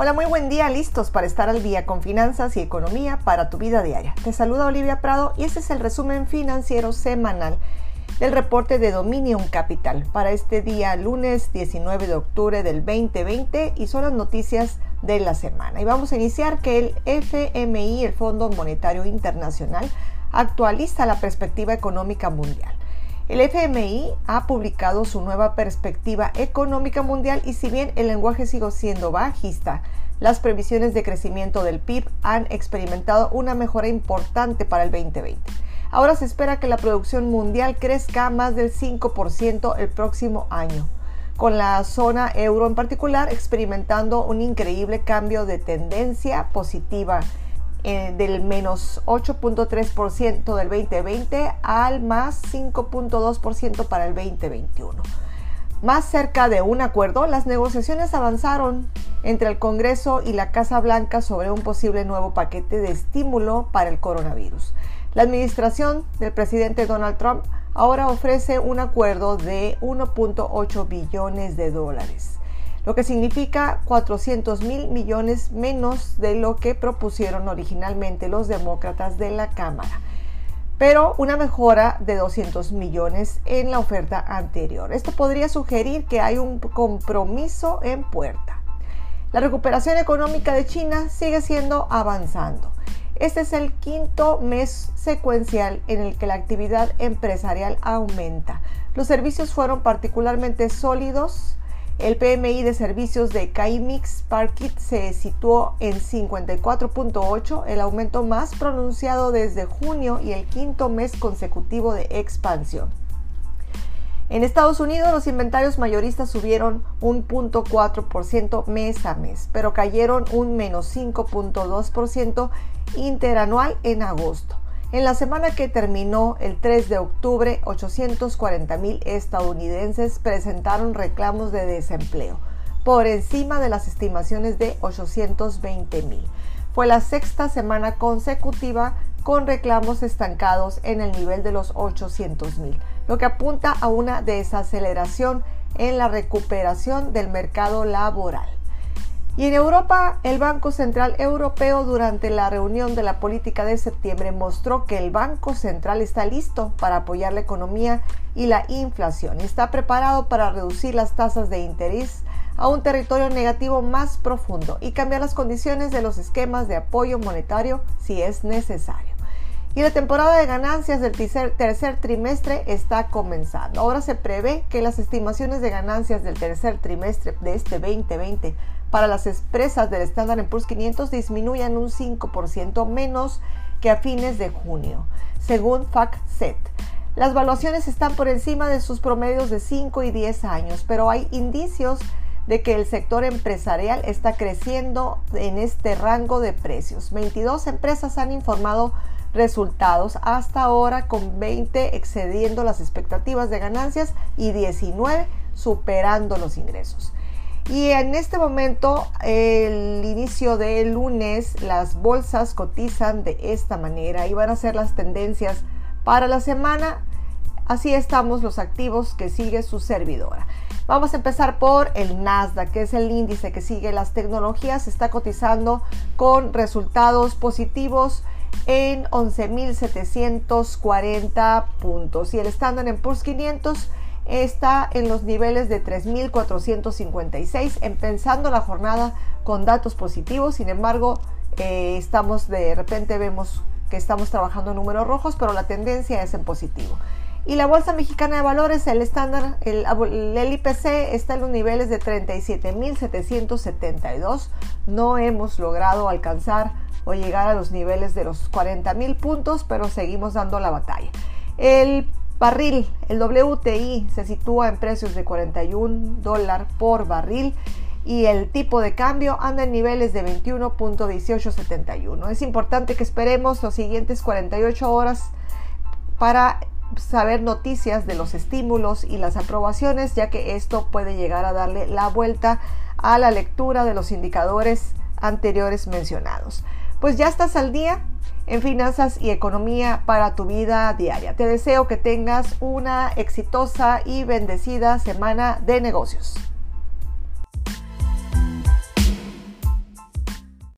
Hola, muy buen día, listos para estar al día con finanzas y economía para tu vida diaria. Te saluda Olivia Prado y este es el resumen financiero semanal del reporte de Dominion Capital para este día lunes 19 de octubre del 2020 y son las noticias de la semana. Y vamos a iniciar que el FMI, el Fondo Monetario Internacional, actualiza la perspectiva económica mundial. El FMI ha publicado su nueva perspectiva económica mundial y si bien el lenguaje sigue siendo bajista, las previsiones de crecimiento del PIB han experimentado una mejora importante para el 2020. Ahora se espera que la producción mundial crezca más del 5% el próximo año, con la zona euro en particular experimentando un increíble cambio de tendencia positiva eh, del menos 8.3% del 2020 al más 5.2% para el 2021. Más cerca de un acuerdo, las negociaciones avanzaron entre el Congreso y la Casa Blanca sobre un posible nuevo paquete de estímulo para el coronavirus. La administración del presidente Donald Trump ahora ofrece un acuerdo de 1.8 billones de dólares lo que significa 400 mil millones menos de lo que propusieron originalmente los demócratas de la Cámara, pero una mejora de 200 millones en la oferta anterior. Esto podría sugerir que hay un compromiso en puerta. La recuperación económica de China sigue siendo avanzando. Este es el quinto mes secuencial en el que la actividad empresarial aumenta. Los servicios fueron particularmente sólidos el PMI de servicios de Caimix Parkit se situó en 54.8, el aumento más pronunciado desde junio y el quinto mes consecutivo de expansión. En Estados Unidos los inventarios mayoristas subieron un 0.4% mes a mes, pero cayeron un menos 5.2% interanual en agosto. En la semana que terminó el 3 de octubre, 840 mil estadounidenses presentaron reclamos de desempleo, por encima de las estimaciones de 820 mil. Fue la sexta semana consecutiva con reclamos estancados en el nivel de los 800 mil, lo que apunta a una desaceleración en la recuperación del mercado laboral. Y en Europa, el Banco Central Europeo durante la reunión de la política de septiembre mostró que el Banco Central está listo para apoyar la economía y la inflación y está preparado para reducir las tasas de interés a un territorio negativo más profundo y cambiar las condiciones de los esquemas de apoyo monetario si es necesario. Y la temporada de ganancias del tercer, trimestre está comenzando. Ahora se prevé que las estimaciones de ganancias del tercer trimestre de este 2020 para las empresas del Standard Poor's 500 disminuyan un 5% menos que a fines de junio, según FactSet. Las valuaciones están por encima de sus promedios de 5 y 10 años, pero hay indicios de que el sector empresarial está creciendo en este rango de precios. 22 empresas han informado resultados hasta ahora con 20 excediendo las expectativas de ganancias y 19 superando los ingresos. Y en este momento, el inicio del lunes, las bolsas cotizan de esta manera y van a ser las tendencias para la semana. Así estamos los activos que sigue su servidora. Vamos a empezar por el Nasdaq, que es el índice que sigue las tecnologías. Está cotizando con resultados positivos en 11.740 puntos. Y el Standard Poor's 500 está en los niveles de 3.456, empezando la jornada con datos positivos, sin embargo, eh, estamos de repente vemos que estamos trabajando números rojos, pero la tendencia es en positivo. Y la Bolsa Mexicana de Valores, el estándar, el, el IPC está en los niveles de 37.772. No hemos logrado alcanzar o llegar a los niveles de los 40.000 puntos, pero seguimos dando la batalla. El Barril, el WTI se sitúa en precios de 41 dólares por barril y el tipo de cambio anda en niveles de 21.1871. Es importante que esperemos los siguientes 48 horas para saber noticias de los estímulos y las aprobaciones, ya que esto puede llegar a darle la vuelta a la lectura de los indicadores anteriores mencionados. Pues ya estás al día en finanzas y economía para tu vida diaria. Te deseo que tengas una exitosa y bendecida semana de negocios.